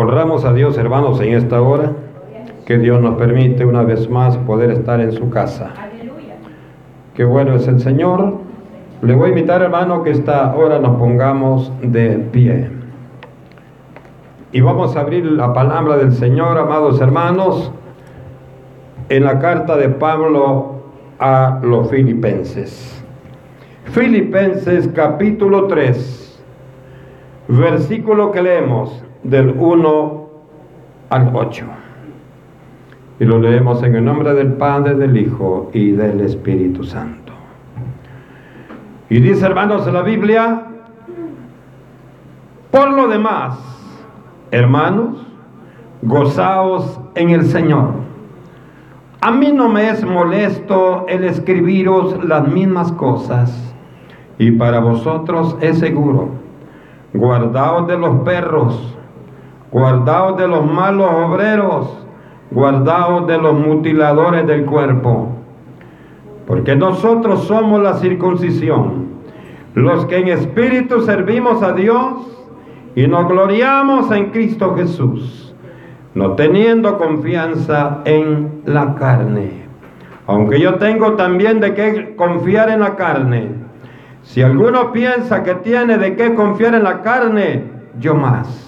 Honramos a Dios, hermanos, en esta hora, que Dios nos permite una vez más poder estar en su casa. Qué bueno es el Señor. Le voy a invitar, hermano, que esta hora nos pongamos de pie. Y vamos a abrir la palabra del Señor, amados hermanos, en la carta de Pablo a los filipenses. Filipenses capítulo 3, versículo que leemos del 1 al 8. Y lo leemos en el nombre del Padre, del Hijo y del Espíritu Santo. Y dice, hermanos, la Biblia, por lo demás, hermanos, gozaos en el Señor. A mí no me es molesto el escribiros las mismas cosas, y para vosotros es seguro. Guardaos de los perros guardaos de los malos obreros, guardaos de los mutiladores del cuerpo, porque nosotros somos la circuncisión, los que en espíritu servimos a Dios y nos gloriamos en Cristo Jesús, no teniendo confianza en la carne. Aunque yo tengo también de qué confiar en la carne. Si alguno piensa que tiene de qué confiar en la carne, yo más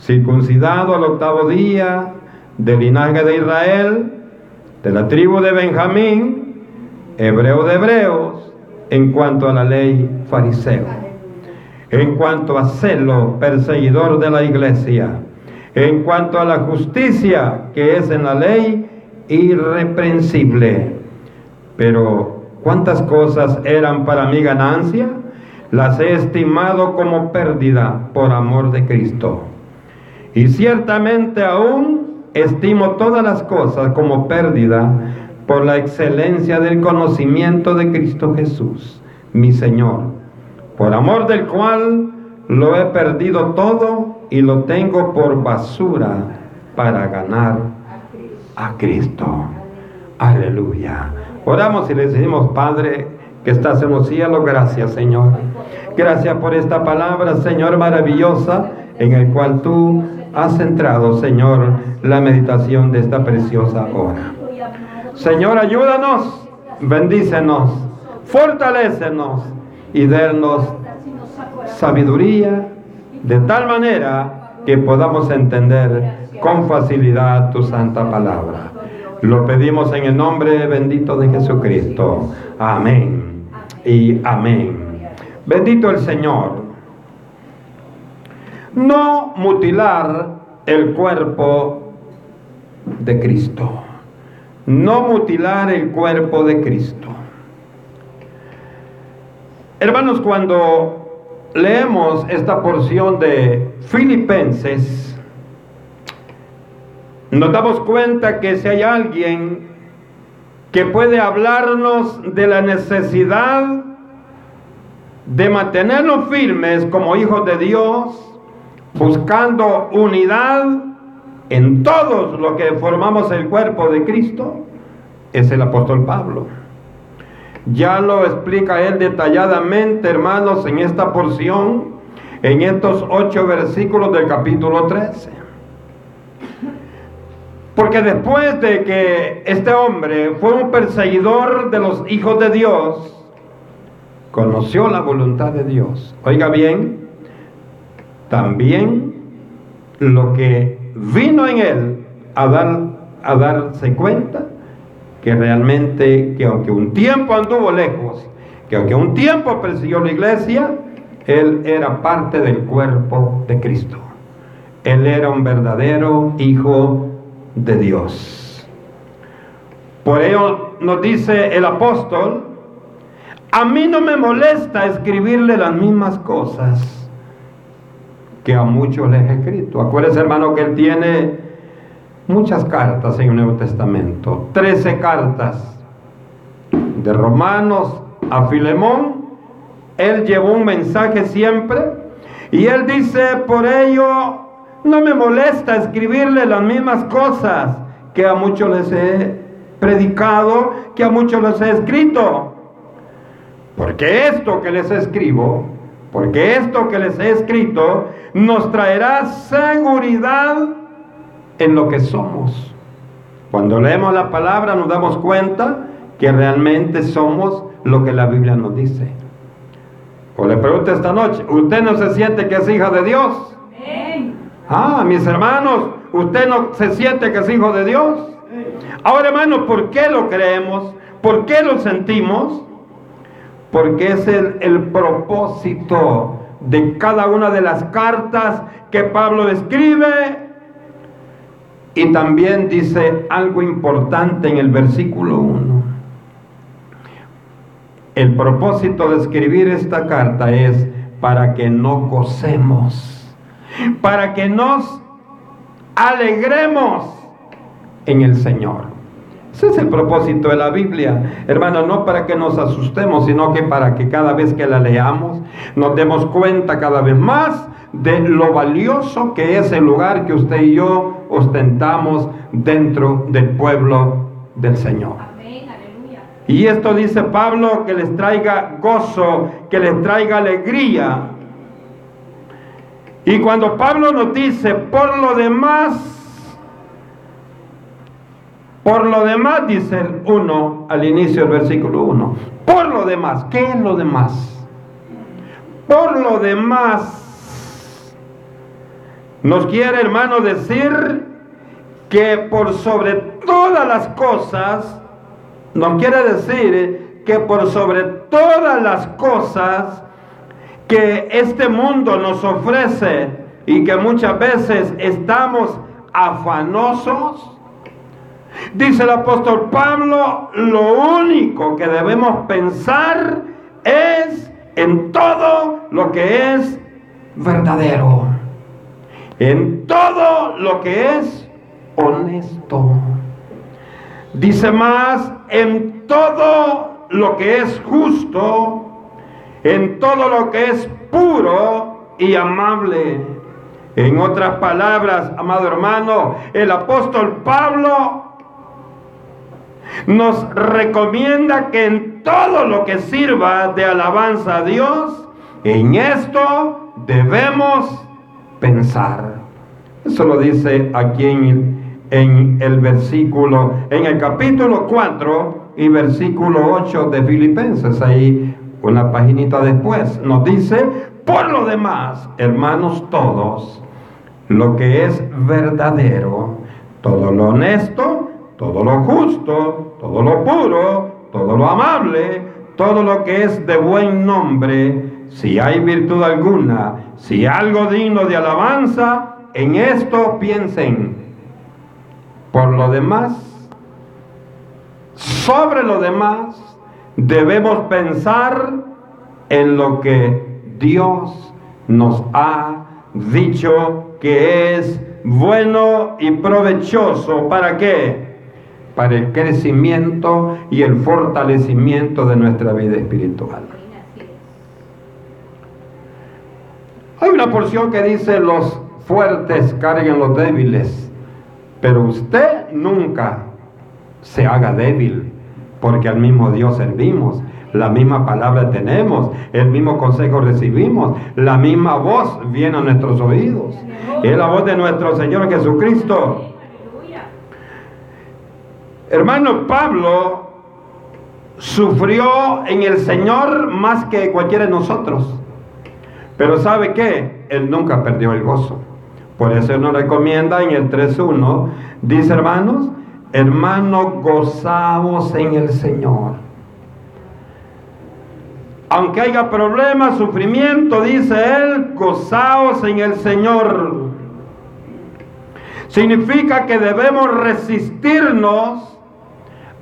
circuncidado al octavo día, del linaje de Israel, de la tribu de Benjamín, hebreo de hebreos, en cuanto a la ley fariseo, en cuanto a celo perseguidor de la iglesia, en cuanto a la justicia que es en la ley irreprensible. Pero, ¿cuántas cosas eran para mi ganancia? Las he estimado como pérdida por amor de Cristo. Y ciertamente aún estimo todas las cosas como pérdida por la excelencia del conocimiento de Cristo Jesús, mi Señor, por amor del cual lo he perdido todo y lo tengo por basura para ganar a Cristo. Aleluya. Oramos y le decimos, Padre, que estás en los cielos, gracias Señor. Gracias por esta palabra, Señor, maravillosa, en el cual tú has centrado, Señor, la meditación de esta preciosa hora. Señor, ayúdanos, bendícenos, fortalécenos y denos sabiduría de tal manera que podamos entender con facilidad tu santa palabra. Lo pedimos en el nombre bendito de Jesucristo. Amén y amén. Bendito el Señor no mutilar el cuerpo de Cristo. No mutilar el cuerpo de Cristo. Hermanos, cuando leemos esta porción de Filipenses, nos damos cuenta que si hay alguien que puede hablarnos de la necesidad de mantenernos firmes como hijos de Dios, buscando unidad en todos los que formamos el cuerpo de Cristo, es el apóstol Pablo. Ya lo explica él detalladamente, hermanos, en esta porción, en estos ocho versículos del capítulo 13. Porque después de que este hombre fue un perseguidor de los hijos de Dios, conoció la voluntad de Dios. Oiga bien, también lo que vino en él a, dar, a darse cuenta que realmente, que aunque un tiempo anduvo lejos, que aunque un tiempo persiguió la iglesia, él era parte del cuerpo de Cristo. Él era un verdadero hijo de Dios. Por ello nos dice el apóstol, a mí no me molesta escribirle las mismas cosas que a muchos les he escrito. Acuérdense, hermano, que él tiene muchas cartas en el Nuevo Testamento. Trece cartas de Romanos a Filemón. Él llevó un mensaje siempre. Y él dice, por ello, no me molesta escribirle las mismas cosas que a muchos les he predicado, que a muchos les he escrito. Porque esto que les escribo porque esto que les he escrito nos traerá seguridad en lo que somos. Cuando leemos la palabra nos damos cuenta que realmente somos lo que la Biblia nos dice. O le pregunto esta noche, ¿usted no se siente que es hija de Dios? Ah, mis hermanos, ¿usted no se siente que es hijo de Dios? Ahora, hermanos, ¿por qué lo creemos? ¿Por qué lo sentimos? Porque es el, propósito de cada una de las cartas que Pablo escribe. Y también dice algo importante en el versículo 1. El propósito de escribir esta carta es para que no gocemos, para que nos alegremos en el Señor. Ese es el propósito de la Biblia, hermano, no para que nos asustemos, sino que para que cada vez que la leamos nos demos cuenta cada vez más de lo valioso que es el lugar que usted y yo ostentamos dentro del pueblo del Señor. Y esto dice Pablo que les traiga gozo, que les traiga alegría. Y cuando Pablo nos dice, por lo demás, por lo demás, dice el 1 al inicio del versículo 1. Por lo demás, ¿qué es lo demás? Por lo demás, nos quiere hermano decir que por sobre todas las cosas, nos quiere decir que por sobre todas las cosas que este mundo nos ofrece y que muchas veces estamos afanosos, Dice el apóstol Pablo, lo único que debemos pensar es en todo lo que es verdadero, en todo lo que es honesto. Dice más, en todo lo que es justo, en todo lo que es puro y amable. En otras palabras, amado hermano, el apóstol Pablo nos recomienda que en todo lo que sirva de alabanza a Dios, en esto debemos pensar. Eso lo dice aquí en, en el versículo, en el capítulo 4 y versículo 8 de Filipenses, ahí una paginita después, nos dice, por lo demás, hermanos todos, lo que es verdadero, todo lo honesto, todo lo justo, todo lo puro, todo lo amable, todo lo que es de buen nombre, si hay virtud alguna, si algo digno de alabanza, en esto piensen. Por lo demás, sobre lo demás, debemos pensar en lo que Dios nos ha dicho que es bueno y provechoso. ¿Para qué? Para el crecimiento y el fortalecimiento de nuestra vida espiritual. Hay una porción que dice los fuertes carguen los débiles, pero usted nunca se haga débil, porque al mismo Dios servimos, la misma palabra tenemos, el mismo consejo recibimos, la misma voz viene a nuestros oídos. Es la voz de nuestro Señor Jesucristo. Hermano Pablo sufrió en el Señor más que cualquiera de nosotros. Pero ¿sabe qué? Él nunca perdió el gozo. Por eso nos recomienda en el 3.1, dice hermanos, hermanos, gozamos en el Señor. Aunque haya problemas, sufrimiento, dice él, gozaos en el Señor. Significa que debemos resistirnos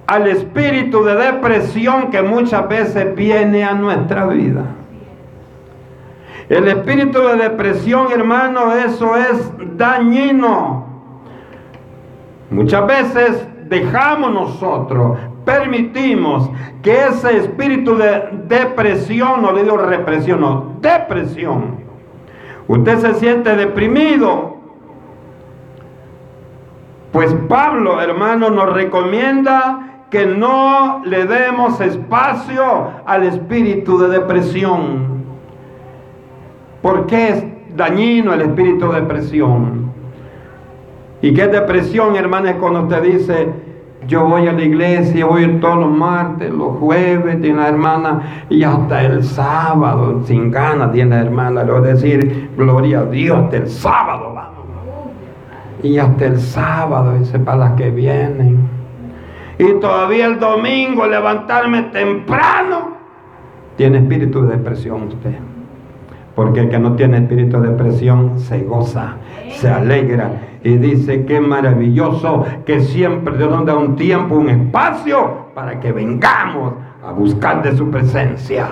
al espíritu de depresión que muchas veces viene a nuestra vida. El espíritu de depresión, hermano, eso es dañino. Muchas veces dejamos nosotros, permitimos que ese espíritu de depresión, no le digo represión, no, depresión. Usted se siente deprimido. Pues Pablo, hermano, nos recomienda que no le demos espacio al espíritu de depresión. ¿Por qué es dañino el espíritu de depresión? ¿Y qué es depresión, hermano? Es cuando usted dice, yo voy a la iglesia, voy todos los martes, los jueves, tiene la hermana, y hasta el sábado, sin ganas, tiene la hermana, le voy a decir, gloria a Dios, hasta el sábado vamos. Y hasta el sábado, dice, para las que vienen. Y todavía el domingo levantarme temprano, tiene espíritu de depresión usted. Porque el que no tiene espíritu de depresión se goza, se alegra y dice que maravilloso que siempre Dios nos da un tiempo, un espacio para que vengamos a buscar de su presencia.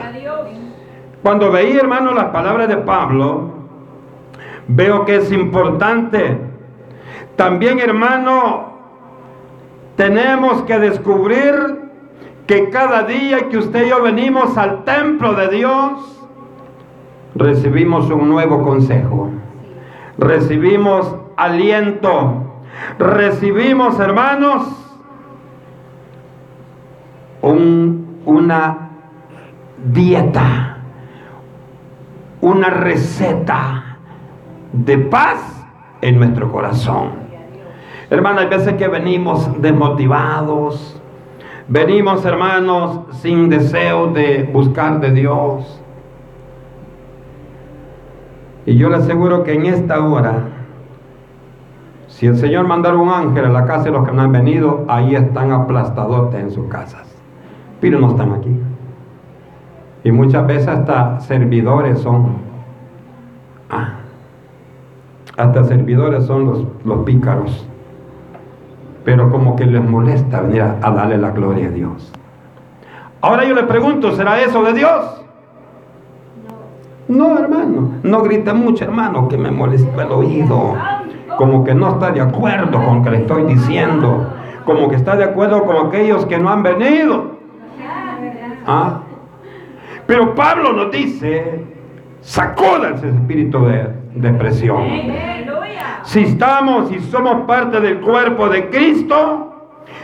Cuando veí, hermano, las palabras de Pablo, veo que es importante. También, hermano, tenemos que descubrir que cada día que usted y yo venimos al templo de Dios, recibimos un nuevo consejo. Recibimos aliento. Recibimos, hermanos, una dieta, una receta de paz en nuestro corazón. Hermanos, hay veces que venimos desmotivados, venimos, hermanos, sin deseo de buscar de Dios. Y yo le aseguro que en esta hora, si el Señor mandara un ángel a la casa de los que no han venido, ahí están aplastadotes en sus casas. Pero no están aquí. Y muchas veces hasta servidores son. Ah, hasta servidores son los, los pícaros. Pero como que les molesta venir a, darle la gloria a Dios. Ahora yo le pregunto, ¿será eso de Dios? No, hermano, no grite mucho, hermano, que me molesta el oído. Como que no está de acuerdo con lo que le estoy diciendo. Como que está de acuerdo con aquellos que no han venido. ¿Ah? Pero Pablo nos dice, sacuda ese espíritu de depresión. Si estamos y somos parte del cuerpo de Cristo,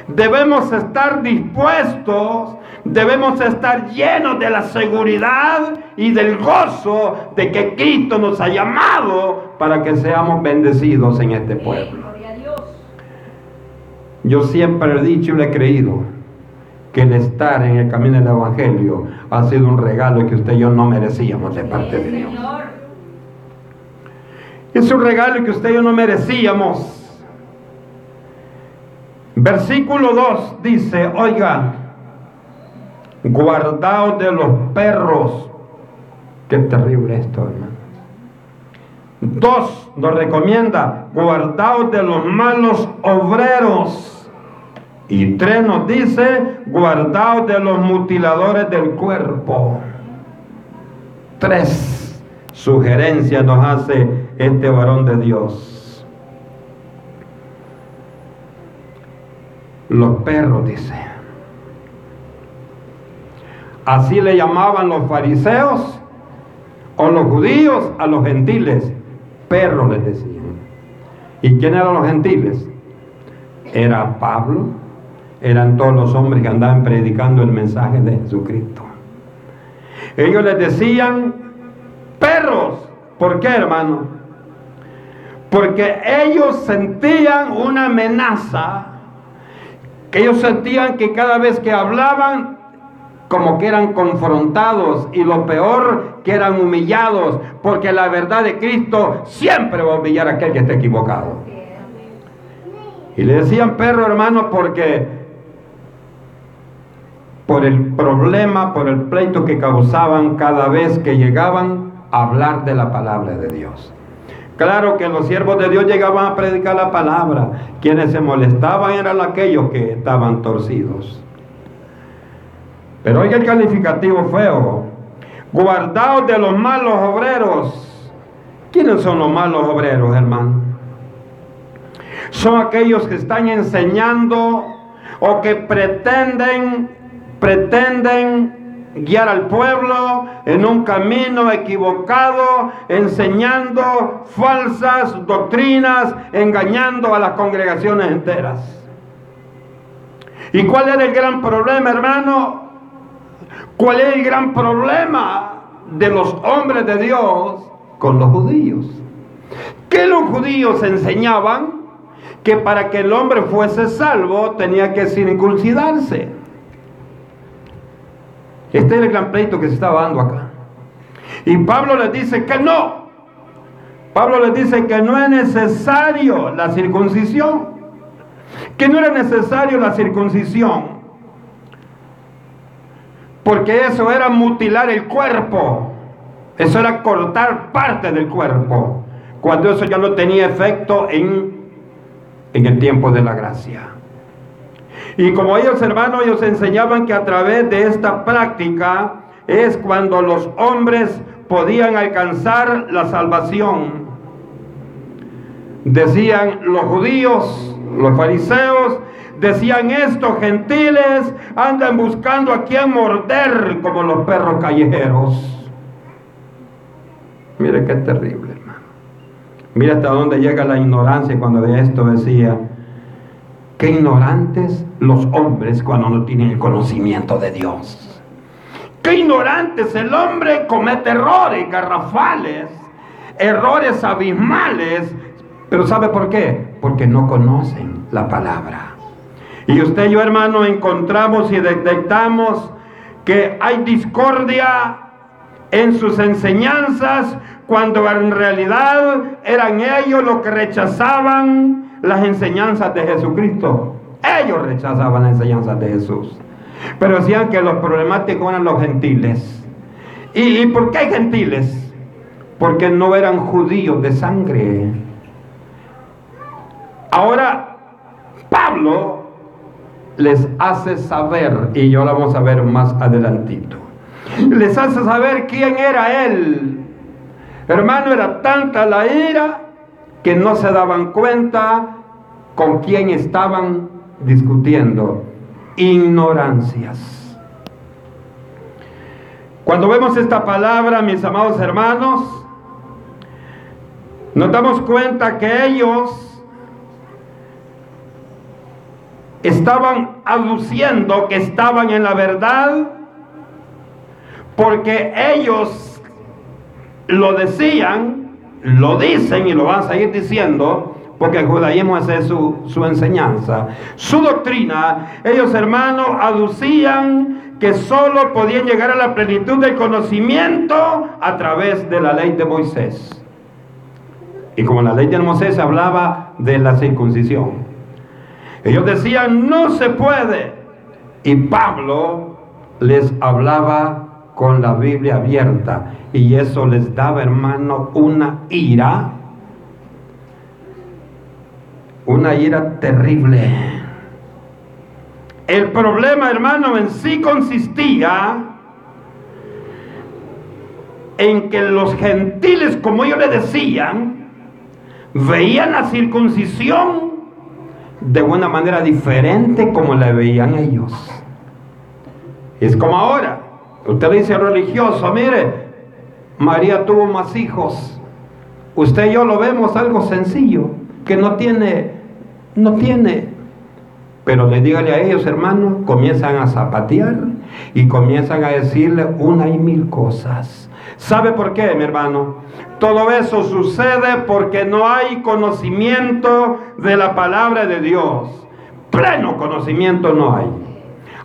debemos estar dispuestos debemos estar llenos de la seguridad y del gozo de que Cristo nos ha llamado para que seamos bendecidos en este pueblo. Yo siempre he dicho y le he creído que el estar en el camino del Evangelio ha sido un regalo que usted y yo no merecíamos de parte de Dios. Es un regalo que usted y yo no merecíamos. Versículo 2 dice, oiga, guardaos de los perros. Qué terrible esto, hermano. Dos, nos recomienda, guardaos de los malos obreros. Y tres nos dice, guardaos de los mutiladores del cuerpo. Tres sugerencias nos hace este varón de Dios. Los perros, dice. Así le llamaban los fariseos o los judíos a los gentiles. Perros les decían. ¿Y quién eran los gentiles? Era Pablo, eran todos los hombres que andaban predicando el mensaje de Jesucristo. Ellos les decían perros. ¿Por qué, hermano? Porque ellos sentían una amenaza, que ellos sentían que cada vez que hablaban como que eran confrontados y lo peor que eran humillados, porque la verdad de Cristo siempre va a humillar a aquel que esté equivocado. Y le decían perro hermano porque por el problema, por el pleito que causaban cada vez que llegaban a hablar de la palabra de Dios. Claro que los siervos de Dios llegaban a predicar la palabra. Quienes se molestaban eran aquellos que estaban torcidos. Pero oiga el calificativo feo. Guardaos de los malos obreros. ¿Quiénes son los malos obreros, hermano? Son aquellos que están enseñando o que pretenden, pretenden guiar al pueblo en un camino equivocado, enseñando falsas doctrinas, engañando a las congregaciones enteras. ¿Y cuál era el gran problema, hermano? ¿Cuál es el gran problema de los hombres de Dios con los judíos. Que los judíos enseñaban que para que el hombre fuese salvo tenía que circuncidarse. Este es el gran pleito que se estaba dando acá. Y Pablo les dice que no. Pablo les dice que no es necesario la circuncisión. Que no era necesario la circuncisión. Porque eso era mutilar el cuerpo. Eso era cortar parte del cuerpo. Cuando eso ya no tenía efecto en, en el tiempo de la gracia. Y como ellos hermanos, ellos enseñaban que a través de esta práctica es cuando los hombres podían alcanzar la salvación. Decían los judíos, los fariseos, decían esto, gentiles andan buscando a quien morder como los perros callejeros. Mire qué terrible, hermano. Mire hasta dónde llega la ignorancia cuando de esto decía, qué ignorantes los hombres cuando no tienen el conocimiento de Dios. Qué ignorantes el hombre comete errores garrafales, errores abismales, pero ¿sabe por qué? Porque no conocen la palabra. Y usted y yo, hermano, encontramos y detectamos que hay discordia en sus enseñanzas cuando en realidad eran ellos los que rechazaban las enseñanzas de Jesucristo. Ellos rechazaban las enseñanzas de Jesús. Pero decían que los problemáticos eran los gentiles. ¿Y, ¿Y por qué gentiles? Porque no eran judíos de sangre. Ahora, Pablo les hace saber, y yo lo vamos a ver más adelantito, les hace saber quién era él. Hermano, era tanta la ira que no se daban cuenta con quién estaban discutiendo. Ignorancias. Cuando vemos esta palabra, mis amados hermanos, nos damos cuenta que ellos estaban aduciendo que estaban en la verdad porque ellos lo decían, lo dicen y lo van a seguir diciendo, porque el judaísmo es su, enseñanza. Su doctrina, ellos hermanos aducían que solo podían llegar a la plenitud del conocimiento a través de la ley de Moisés. Y como la ley de Moisés hablaba de la circuncisión. Ellos decían, no se puede. Y Pablo les hablaba con la Biblia abierta. Y eso les daba, hermano, una ira. Una ira terrible. El problema, hermano, en sí consistía en que los gentiles, como ellos le decían, veían la circuncisión de una manera diferente como la veían ellos. Es como ahora. Usted dice religioso, mire, María tuvo más hijos. Usted y yo lo vemos algo sencillo, no tiene, no tiene. Pero le dígale a ellos, hermano, comienzan a zapatear y comienzan a decirle una y mil cosas. ¿Sabe por qué, mi hermano? Todo eso sucede porque no hay conocimiento de la palabra de Dios. Pleno conocimiento no hay.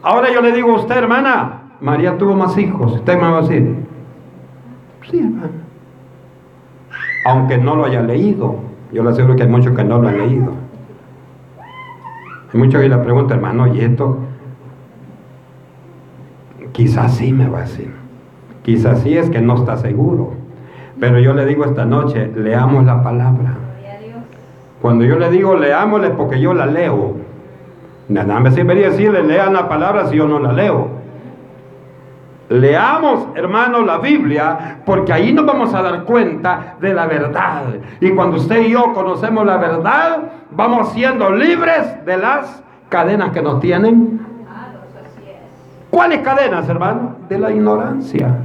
Ahora yo le digo a usted, hermana, María tuvo más hijos. Usted me va a decir, sí, hermano. Aunque no lo haya leído. Yo le aseguro que hay muchos que no lo han leído. Hay muchos que le preguntan, hermano, ¿y esto? Quizás sí me va a decir. Quizás sí es que no está seguro. Pero yo le digo esta noche, leamos la palabra. Cuando yo le digo leámosle porque yo la leo. Nada me sirvería decirle lean la palabra si yo no la leo. Leamos, hermanos, la Biblia, porque ahí nos vamos a dar cuenta de la verdad. Y cuando usted y yo conocemos la verdad, vamos siendo libres de las cadenas que nos tienen. ¿Cuáles cadenas, hermano? De la ignorancia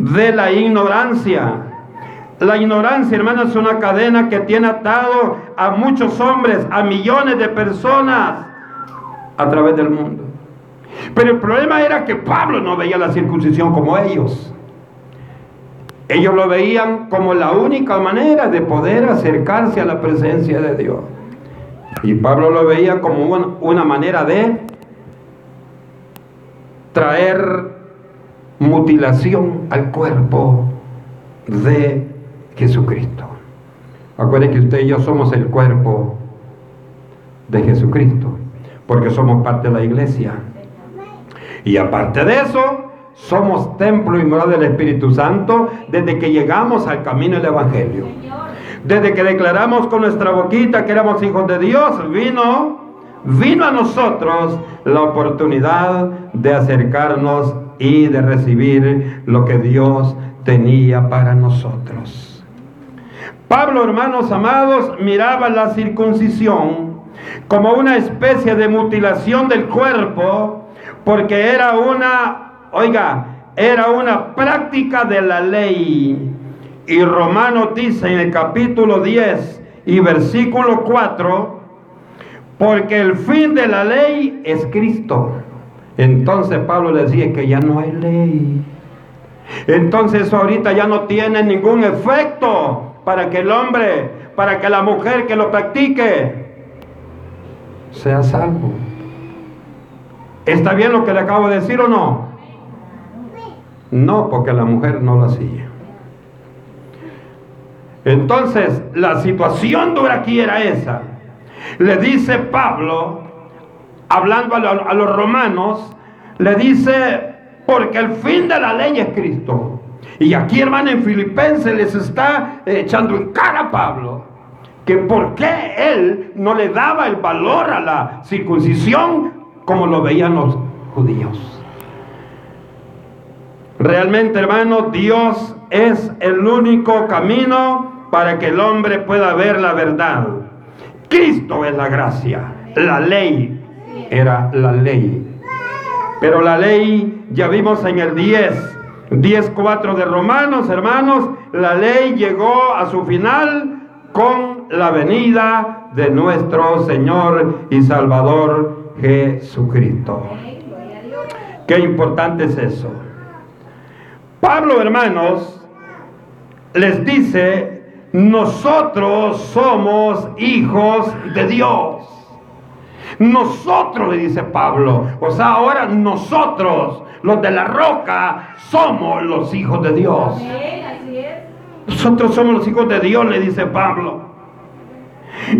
de la ignorancia. La ignorancia, hermano, es una cadena que tiene atado a muchos hombres, a millones de personas a través del mundo. Pero el problema era que Pablo no veía la circuncisión como ellos. Ellos lo veían como la única manera de poder acercarse a la presencia de Dios. Y Pablo lo veía como una, manera de traer mutilación al cuerpo de Jesucristo. Acuérdense que usted y yo somos el cuerpo de Jesucristo, porque somos parte de la iglesia. Y aparte de eso, somos templo y morada del Espíritu Santo desde que llegamos al camino del Evangelio. Desde que declaramos con nuestra boquita que éramos hijos de Dios, vino, vino a nosotros la oportunidad de acercarnos y de recibir lo que Dios tenía para nosotros. Pablo, hermanos amados, miraba la circuncisión como una especie de mutilación del cuerpo, porque era una, oiga, era una práctica de la ley y Romano dice en el capítulo 10 y versículo 4, porque el fin de la ley es Cristo. Entonces Pablo decía que ya no hay ley. Entonces ahorita ya no tiene ningún efecto para que el hombre, para que la mujer que lo practique, sea salvo. ¿Está bien lo que le acabo de decir o no? No, porque la mujer no lo hacía. Entonces, la situación dura aquí era esa. Le dice Pablo, hablando a, los romanos, le dice, porque el fin de la ley es Cristo. Y aquí, hermano, en Filipenses les está echando en cara a Pablo que por qué él no le daba el valor a la circuncisión como lo veían los judíos. Realmente, hermano, Dios es el único camino para que el hombre pueda ver la verdad. Cristo es la gracia. La ley era la ley. Pero la ley, ya vimos en el 10, 10.4 de Romanos, hermanos, la ley llegó a su final con la venida de nuestro Señor y Salvador Jesucristo. Qué importante es eso. Pablo, hermanos, les dice, nosotros somos hijos de Dios. Nosotros, le dice Pablo, o sea, ahora nosotros, los de la roca, somos los hijos de Dios. Nosotros somos los hijos de Dios, le dice Pablo.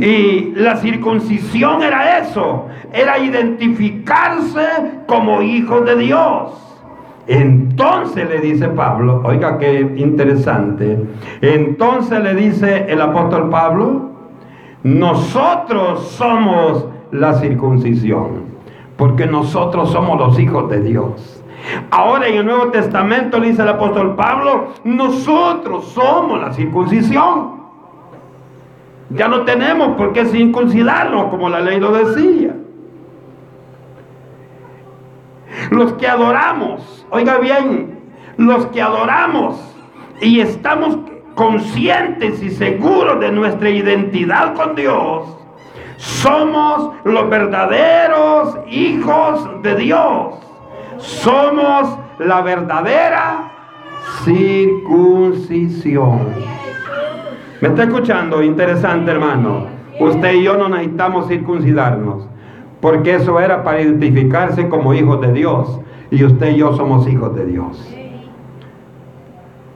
Y la circuncisión era eso, era identificarse como hijos de Dios. Entonces le dice Pablo, oiga qué interesante, entonces le dice el apóstol Pablo, nosotros somos la circuncisión, porque nosotros somos los hijos de Dios. Ahora en el Nuevo Testamento le dice el apóstol Pablo, nosotros somos la circuncisión. Ya no tenemos por qué circuncidarnos como la ley lo decía. Los que adoramos, oiga bien, los que adoramos y estamos conscientes y seguros de nuestra identidad con Dios, somos los verdaderos hijos de Dios. Somos la verdadera circuncisión. ¿Me está escuchando? Interesante, hermano. Usted y yo no necesitamos circuncidarnos, porque eso era para identificarse como hijos de Dios. Y usted y yo somos hijos de Dios.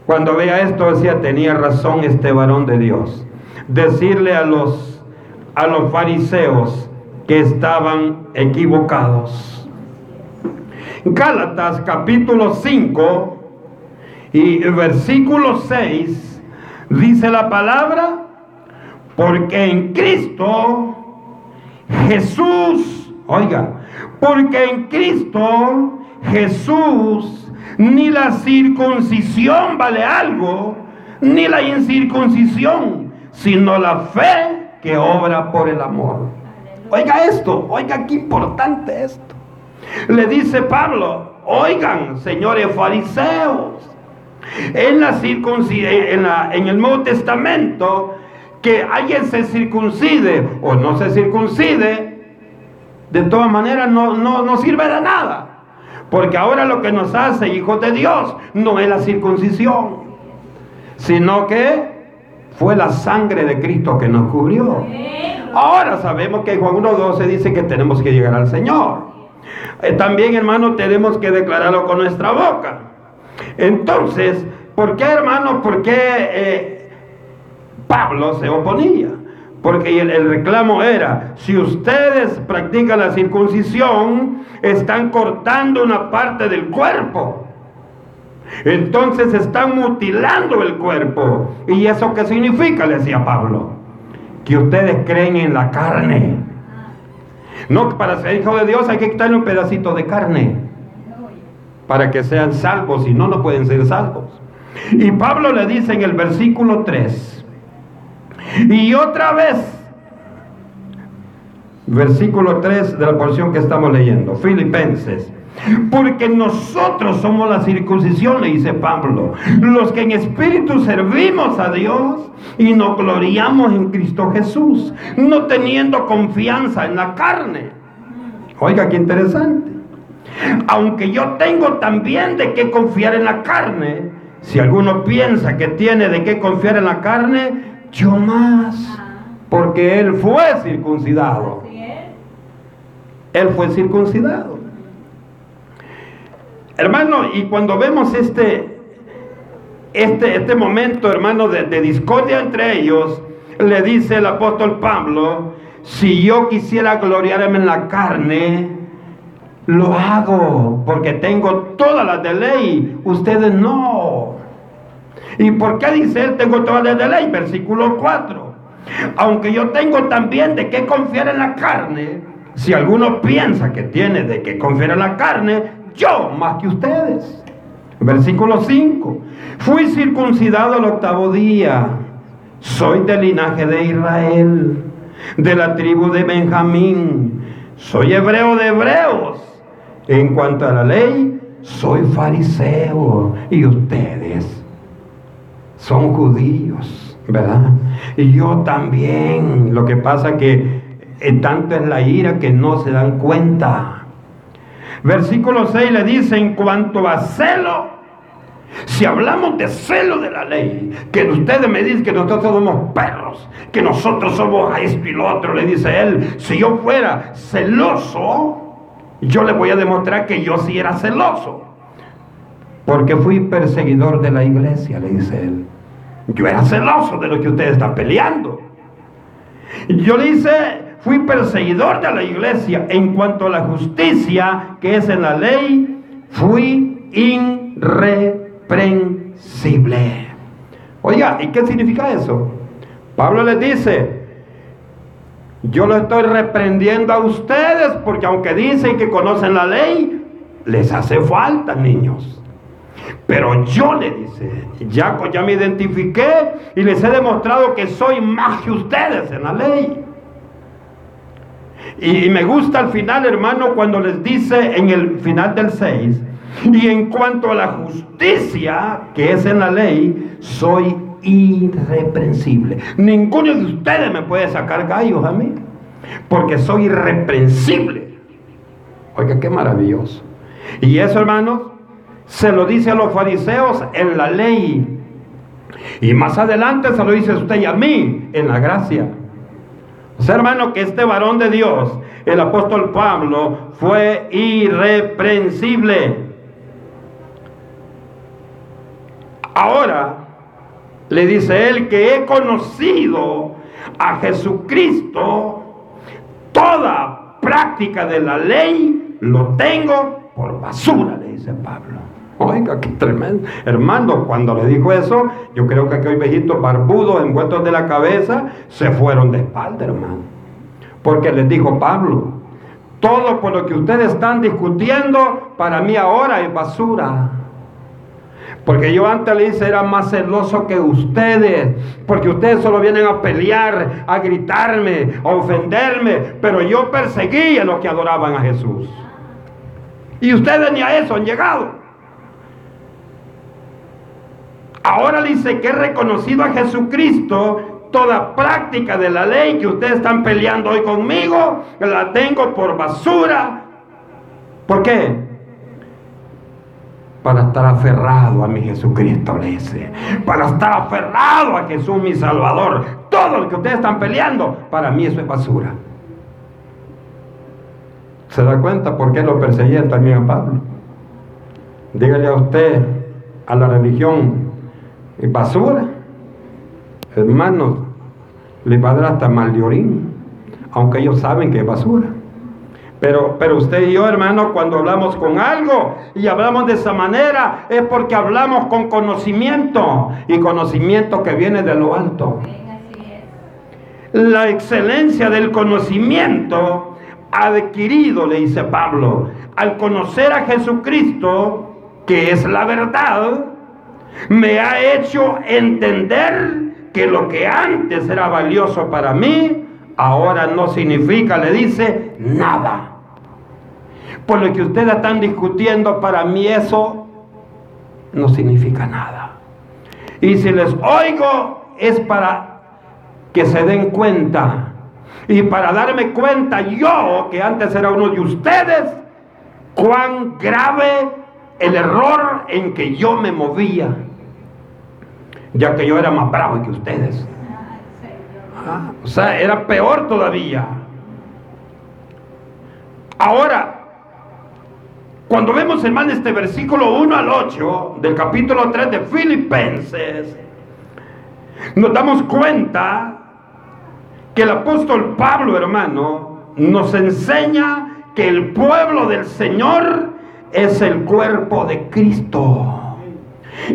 Cuando vea esto, decía, tenía razón este varón de Dios. Decirle a los a los fariseos que estaban equivocados. Gálatas capítulo 5 y versículo 6 dice la palabra, porque en Cristo Jesús, oiga, porque en Cristo Jesús ni la circuncisión vale algo, ni la incircuncisión, sino la fe que obra por el amor. Oiga esto, oiga qué importante esto. Le dice Pablo, oigan, señores fariseos, en la en, en el Nuevo Testamento, que alguien se circuncide o no se circuncide, de todas maneras no, no, no sirve de nada. Porque ahora lo que nos hace hijos de Dios no es la circuncisión. sino que fue la sangre de Cristo que nos cubrió. Ahora sabemos que Juan 1.12 dice que tenemos que llegar al Señor. Eh, también, hermano, tenemos que declararlo con nuestra boca. Entonces, ¿por qué, hermano? ¿Por qué eh, Pablo se oponía? Porque el, reclamo era, si ustedes practican la circuncisión, están cortando una parte del cuerpo. Entonces están mutilando el cuerpo. ¿Y eso qué significa? Le decía Pablo. Que ustedes creen en la carne. No, para ser hijo de Dios hay que quitarle un pedacito de carne. Para que sean salvos. Si no, no pueden ser salvos. Y Pablo le dice en el versículo 3. Y otra vez, versículo 3 de la porción que estamos leyendo, Filipenses. Porque nosotros somos la circuncisión, le dice Pablo, los que en espíritu servimos a Dios y nos gloriamos en Cristo Jesús, no teniendo confianza en la carne. Oiga, qué interesante. Aunque yo tengo también de qué confiar en la carne, si alguno piensa que tiene de qué confiar en la carne, yo más, porque él fue circuncidado. Él fue circuncidado. Hermano, y cuando vemos este, este, este momento, hermano, de, de discordia entre ellos, le dice el apóstol Pablo, si yo quisiera gloriarme en la carne, lo hago, porque tengo todas las de ley, ustedes no. ¿Y por qué dice él, tengo toda la ley? Versículo 4. Aunque yo tengo también de qué confiar en la carne, si alguno piensa que tiene de qué confiar en la carne, yo más que ustedes. Versículo 5. Fui circuncidado al octavo día. Soy del linaje de Israel, de la tribu de Benjamín. Soy hebreo de hebreos. En cuanto a la ley, soy fariseo. Y ustedes son judíos, ¿verdad? Y yo también. Lo que pasa que eh, tanto es la ira que no se dan cuenta. Versículo 6 le dice, en cuanto a celo, si hablamos de celo de la ley, que ustedes me dicen que nosotros somos perros, que nosotros somos a esto y lo otro, le dice él, si yo fuera celoso, yo le voy a demostrar que yo sí era celoso. Porque fui perseguidor de la iglesia, le dice él. Yo era celoso de lo que ustedes están peleando. Yo le hice, fui perseguidor de la iglesia en cuanto a la justicia que es en la ley, fui irreprensible. Oiga, ¿y qué significa eso? Pablo les dice, yo lo estoy reprendiendo a ustedes porque aunque dicen que conocen la ley, les hace falta, niños. Pero yo le dice, ya, ya me identifiqué y les he demostrado que soy más que ustedes en la ley. Y, me gusta al final, hermano, cuando les dice en el final del 6, y en cuanto a la justicia que es en la ley, soy irreprensible. Ninguno de ustedes me puede sacar gallos a mí, porque soy irreprensible. Oiga, qué maravilloso. Y eso, hermanos, se lo dice a los fariseos en la ley. Y más adelante se lo dice usted y a mí en la gracia. O sea, hermano, que este varón de Dios, el apóstol Pablo, fue irreprensible. Ahora le dice él que he conocido a Jesucristo, toda práctica de la ley lo tengo por basura, le dice Pablo. Oiga, qué tremendo. Hermano, cuando le dijo eso, yo creo que aquellos viejitos barbudos, envueltos de la cabeza, se fueron de espalda, hermano. Porque les dijo Pablo, todo por lo que ustedes están discutiendo, para mí ahora es basura. Porque yo antes le hice era más celoso que ustedes. Porque ustedes solo vienen a pelear, a gritarme, a ofenderme. Pero yo perseguía a los que adoraban a Jesús. Y ustedes ni a eso han llegado. Ahora dice que he reconocido a Jesucristo, toda práctica de la ley que ustedes están peleando hoy conmigo, la tengo por basura. ¿Por qué? Para estar aferrado a mi Jesucristo. Para estar aferrado a Jesús mi Salvador. Todo lo que ustedes están peleando, para mí eso es basura. ¿Se da cuenta por qué lo perseguían también a Pablo? Dígale a usted, a la religión, basura. Hermanos, le va a dar hasta mal de orín, aunque ellos saben que es basura. Pero, pero usted y yo, hermano, cuando hablamos con algo y hablamos de esa manera, es porque hablamos con conocimiento y conocimiento que viene de lo alto. La excelencia del conocimiento adquirido, le dice Pablo, al conocer a Jesucristo, que es la verdad, me ha hecho entender que lo que antes era valioso para mí, ahora no significa, le dice, nada. Por lo que ustedes están discutiendo, para mí eso no significa nada. Y si les oigo es para que se den cuenta. Y para darme cuenta yo, que antes era uno de ustedes, cuán grave el error en que yo me movía. Ya que yo era más bravo que ustedes. Ah, o sea, era peor todavía. Ahora, cuando vemos, hermano, este versículo 1 al 8 del capítulo 3 de Filipenses, nos damos cuenta que el apóstol Pablo, hermano, nos enseña que el pueblo del Señor es el cuerpo de Cristo.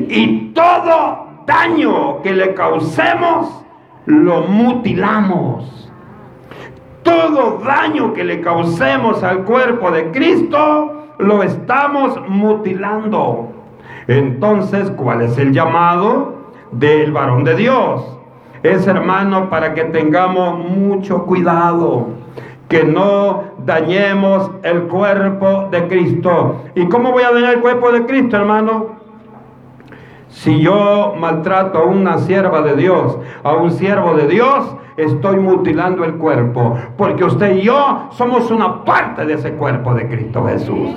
Y todo daño que le causemos, lo mutilamos. Todo daño que le causemos al cuerpo de Cristo, lo estamos mutilando. Entonces, ¿cuál es el llamado del varón de Dios? Es hermano para que tengamos mucho cuidado, que no dañemos el cuerpo de Cristo. ¿Y cómo voy a dañar el cuerpo de Cristo, hermano? Si yo maltrato a una sierva de Dios, a un siervo de Dios, estoy mutilando el cuerpo, porque usted y yo somos una parte de ese cuerpo de Cristo Jesús.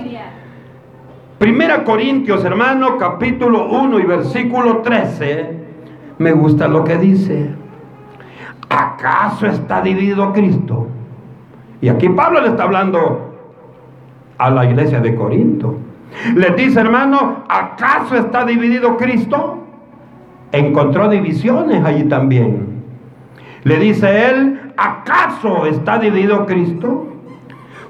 Primera Corintios, hermano, capítulo 1 y versículo 13, me gusta lo que dice. ¿Acaso está dividido Cristo? Y aquí Pablo le está hablando a la iglesia de Corinto. Le dice, hermano, ¿acaso está dividido Cristo? Encontró divisiones allí también. Le dice él, ¿acaso está dividido Cristo?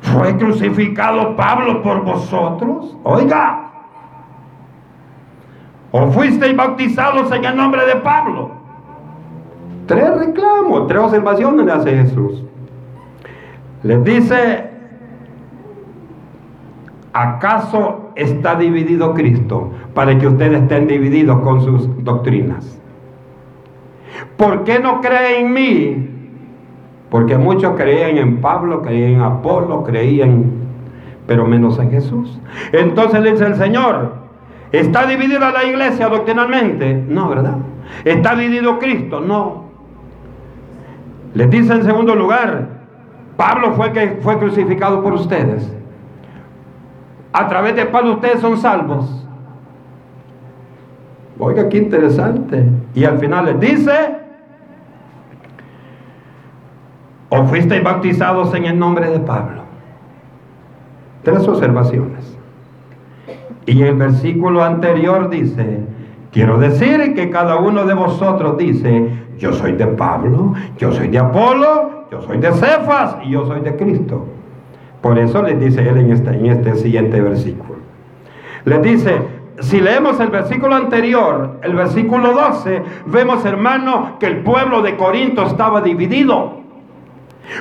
¿Fue crucificado Pablo por vosotros? Oiga. ¿O fuisteis bautizados en el nombre de Pablo? Tres reclamos, tres observaciones le hace Jesús. Les dice, ¿acaso está dividido Cristo para que ustedes estén divididos con sus doctrinas? ¿Por qué no creen en mí? Porque muchos creían en Pablo, creían en Apolo, creían, pero menos en Jesús. Entonces dice el Señor, ¿está dividida la iglesia doctrinalmente? No, ¿verdad? ¿Está dividido Cristo? No. Les dice en segundo lugar, Pablo fue que fue crucificado por ustedes. A través de Pablo ustedes son salvos. Oiga, qué interesante. Y al final les dice, o fuisteis bautizados en el nombre de Pablo. Tres observaciones. Y el versículo anterior dice, quiero decir que cada uno de vosotros dice, yo soy de Pablo, yo soy de Apolo, yo soy de Cefas y yo soy de Cristo. Por eso les dice él en este, este siguiente versículo. Les dice, si leemos el versículo anterior, el versículo 12, vemos, hermano, que el pueblo de Corinto estaba dividido.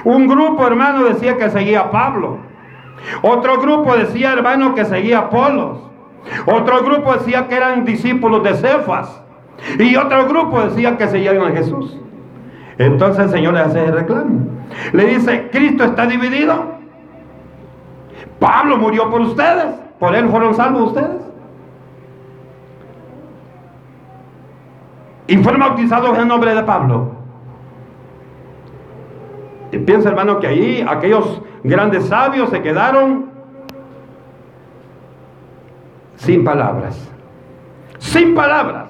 Un grupo, hermano, decía que seguía a Pablo. Otro grupo decía, hermano, que seguía a Apolos. Otro grupo decía que eran discípulos de Cefas. Y otro grupo decía que seguían a Jesús. Entonces el Señor le hace el reclamo. Le dice, Cristo está dividido. Pablo murió por ustedes. Por él fueron salvos ustedes. y fueron bautizados en nombre de Pablo. Y piensa, hermano, que ahí aquellos grandes sabios se quedaron sin palabras. Sin palabras.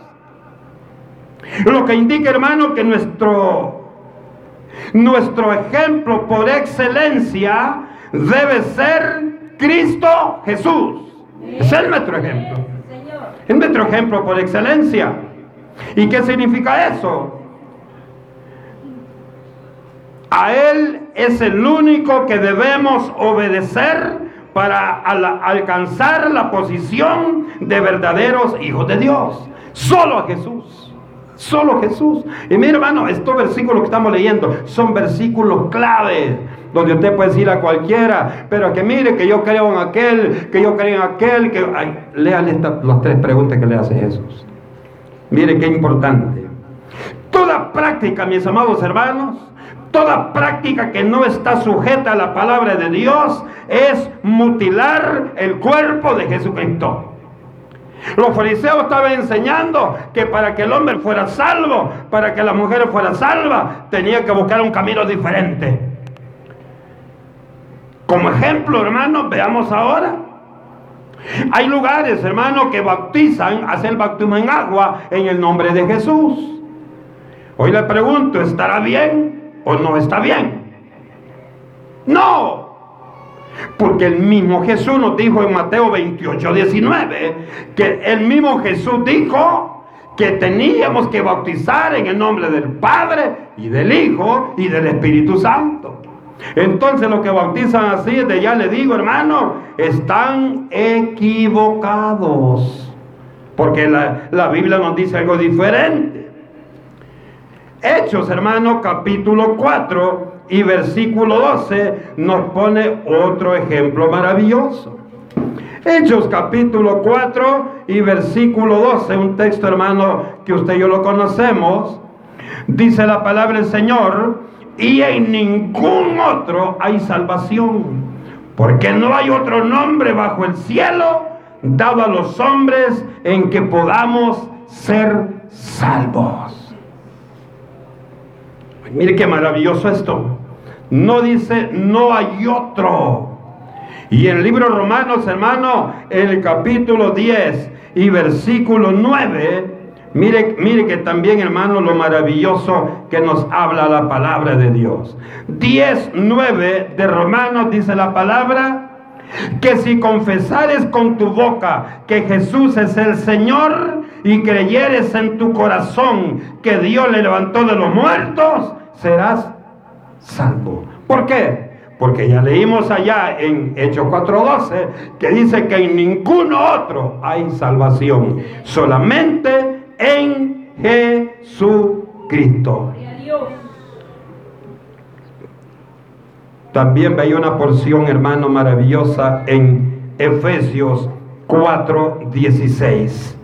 Lo que indica, hermano, que nuestro, nuestro ejemplo por excelencia debe ser Cristo Jesús. Es el nuestro ejemplo. Es nuestro ejemplo por excelencia. ¿Y qué significa eso? A Él es el único que debemos obedecer para alcanzar la posición de verdaderos hijos de Dios. Solo a Jesús. Solo Jesús. Y mi hermano, estos versículos que estamos leyendo son versículos clave donde usted puede decir a cualquiera, pero que mire que yo creo en aquel, que yo creo en aquel, que ay, las tres preguntas que le hace Jesús. Mire qué importante. Toda práctica, mis amados hermanos, toda práctica que no está sujeta a la palabra de Dios es mutilar el cuerpo de Jesucristo. Los fariseos estaban enseñando que para que el hombre fuera salvo, para que la mujer fuera salva, tenía que buscar un camino diferente. Como ejemplo, hermanos, veamos ahora. Hay lugares, hermanos, que bautizan, hacen el bautismo en agua en el nombre de Jesús. Hoy le pregunto, ¿estará bien o no está bien? No, porque el mismo Jesús nos dijo en Mateo 28, 19, que el mismo Jesús dijo que teníamos que bautizar en el nombre del Padre y del Hijo y del Espíritu Santo. Entonces los que bautizan así, de ya le digo hermano, están equivocados. Porque la, la Biblia nos dice algo diferente. Hechos, hermano, capítulo 4 y versículo 12 nos pone otro ejemplo maravilloso. Hechos capítulo 4 y versículo 12, un texto hermano que usted y yo lo conocemos, dice la palabra del Señor, y en ningún otro hay salvación, porque no hay otro nombre bajo el cielo dado a los hombres en que podamos ser salvos. Mire qué maravilloso esto. No dice, no hay otro. Y en el libro Romanos, hermano, en el capítulo 10 y versículo 9, mire, mire que también, hermano, lo maravilloso que nos habla la palabra de Dios. 10, 9 de Romanos dice la palabra, que si confesares con tu boca que Jesús es el Señor y creyeres en tu corazón que Dios le levantó de los muertos, serás salvo. ¿Por qué? Porque ya leímos allá en Hechos 4:12 que dice que en ninguno otro hay salvación, solamente en Jesucristo. También veía una porción, hermano, maravillosa en Efesios 4:16.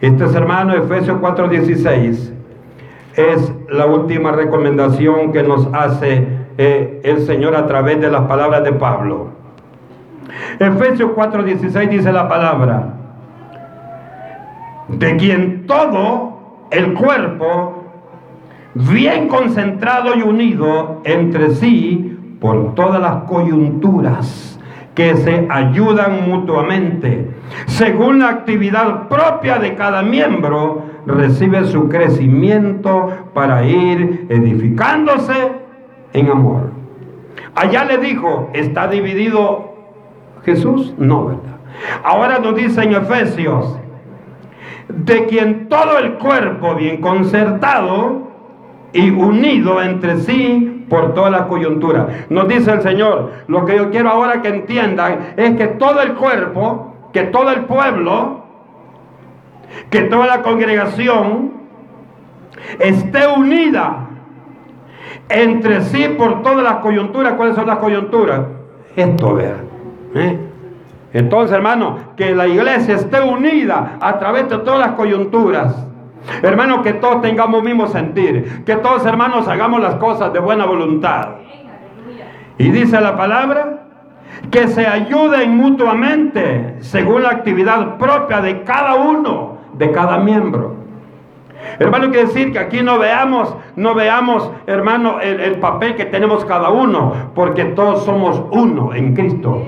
Este es hermano, Efesios 4:16 es la última recomendación que nos hace eh, el Señor a través de las palabras de Pablo. Efesios 4:16 dice la palabra, de quien todo el cuerpo, bien concentrado y unido entre sí por todas las coyunturas que se ayudan mutuamente, según la actividad propia de cada miembro, recibe su crecimiento para ir edificándose en amor. Allá le dijo, ¿está dividido Jesús? No, ¿verdad? Ahora nos dice en Efesios, de quien todo el cuerpo bien concertado y unido entre sí por toda la coyuntura. Nos dice el Señor, lo que yo quiero ahora que entiendan es que todo el cuerpo, que todo el pueblo, que toda la congregación esté unida entre sí por todas las coyunturas. ¿Cuáles son las coyunturas? Esto, vean. ¿eh? Entonces, hermano, que la iglesia esté unida a través de todas las coyunturas. Hermano, que todos tengamos mismo sentir. Que todos, hermanos, hagamos las cosas de buena voluntad. Y dice la palabra que se ayuden mutuamente según la actividad propia de cada uno de cada miembro. Hermano, quiere decir que aquí no veamos, no veamos, hermano, el, papel que tenemos cada uno, porque todos somos uno en Cristo.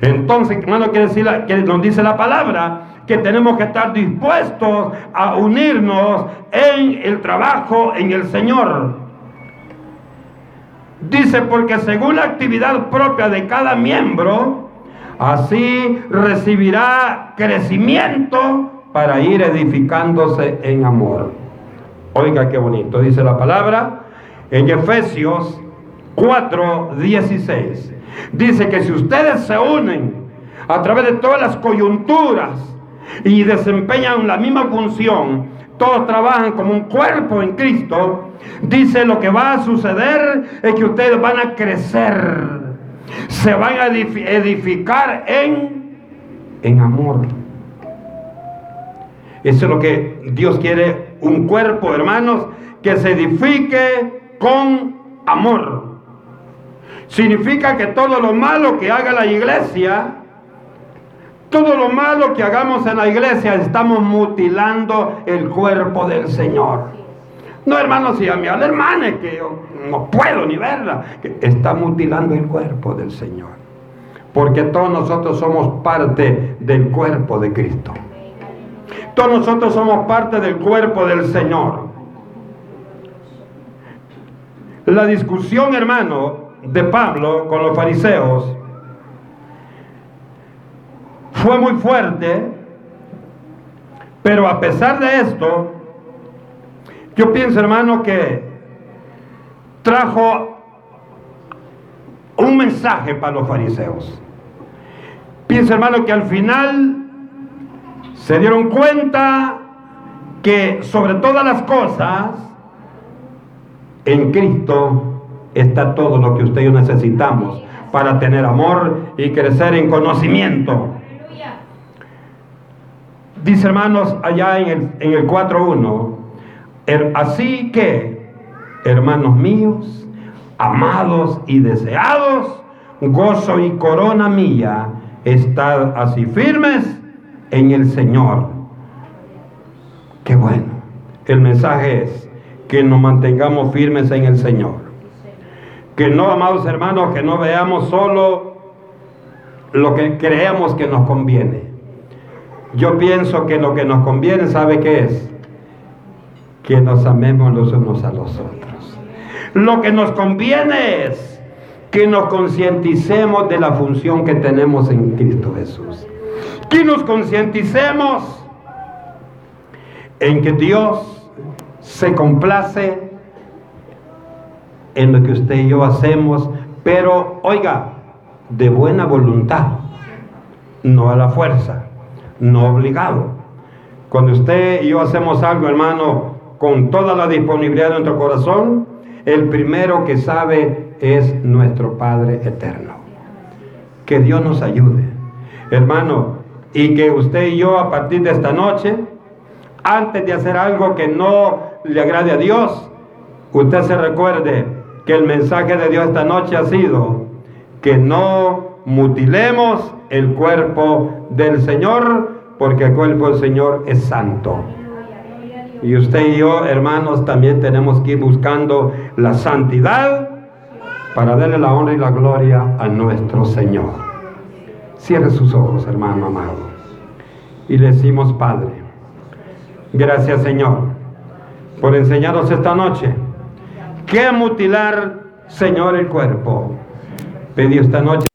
Entonces, hermano, quiere decir, que nos dice la palabra que tenemos que estar dispuestos a unirnos en el trabajo en el Señor. Dice, porque según la actividad propia de cada miembro, así recibirá crecimiento para ir edificándose en amor. Oiga qué bonito, dice la palabra en Efesios 4, 16. Dice que si ustedes se unen a través de todas las coyunturas y desempeñan la misma función, todos trabajan como un cuerpo en Cristo, dice lo que va a suceder es que ustedes van a crecer, se van a edificar en, en amor. Eso es lo que Dios quiere, un cuerpo, hermanos, que se edifique con amor. Significa que todo lo malo que haga la iglesia, todo lo malo que hagamos en la iglesia, estamos mutilando el cuerpo del Señor. No, hermanos, y a mi hermana es que yo no puedo ni verla, que está mutilando el cuerpo del Señor. Porque todos nosotros somos parte del cuerpo de Cristo. Todos nosotros somos parte del cuerpo del Señor. La discusión, hermano, de Pablo con los fariseos fue muy fuerte, pero a pesar de esto, yo pienso hermano que trajo un mensaje para los fariseos. Pienso hermano que al final se dieron cuenta que sobre todas las cosas en Cristo está todo lo que usted y yo necesitamos para tener amor y crecer en conocimiento. Dice hermanos allá en el, en el 4.1, así que, hermanos míos, amados y deseados, gozo y corona mía, estad así firmes en el Señor. Qué bueno. El mensaje es que nos mantengamos firmes en el Señor. Que no, amados hermanos, que no veamos solo lo que creemos que nos conviene. Yo pienso que lo que nos conviene, ¿sabe qué es? Que nos amemos los unos a los otros. Lo que nos conviene es que nos concienticemos de la función que tenemos en Cristo Jesús. Que nos concienticemos en que Dios se complace en lo que usted y yo hacemos, pero oiga, de buena voluntad, no a la fuerza, no obligado. Cuando usted y yo hacemos algo, hermano, con toda la disponibilidad de nuestro corazón, el primero que sabe es nuestro Padre eterno. Que Dios nos ayude, hermano, y que usted y yo a partir de esta noche, antes de hacer algo que no le agrade a Dios, usted se recuerde que el mensaje de Dios esta noche ha sido que no mutilemos el cuerpo del Señor, porque el cuerpo del Señor es santo. Y usted y yo, hermanos, también tenemos que ir buscando la santidad para darle la honra y la gloria a nuestro Señor. Cierre sus ojos, hermano amado. Y le decimos, Padre, gracias Señor, por enseñarnos esta noche ¿Qué mutilar, Señor, el cuerpo? Pedí esta noche.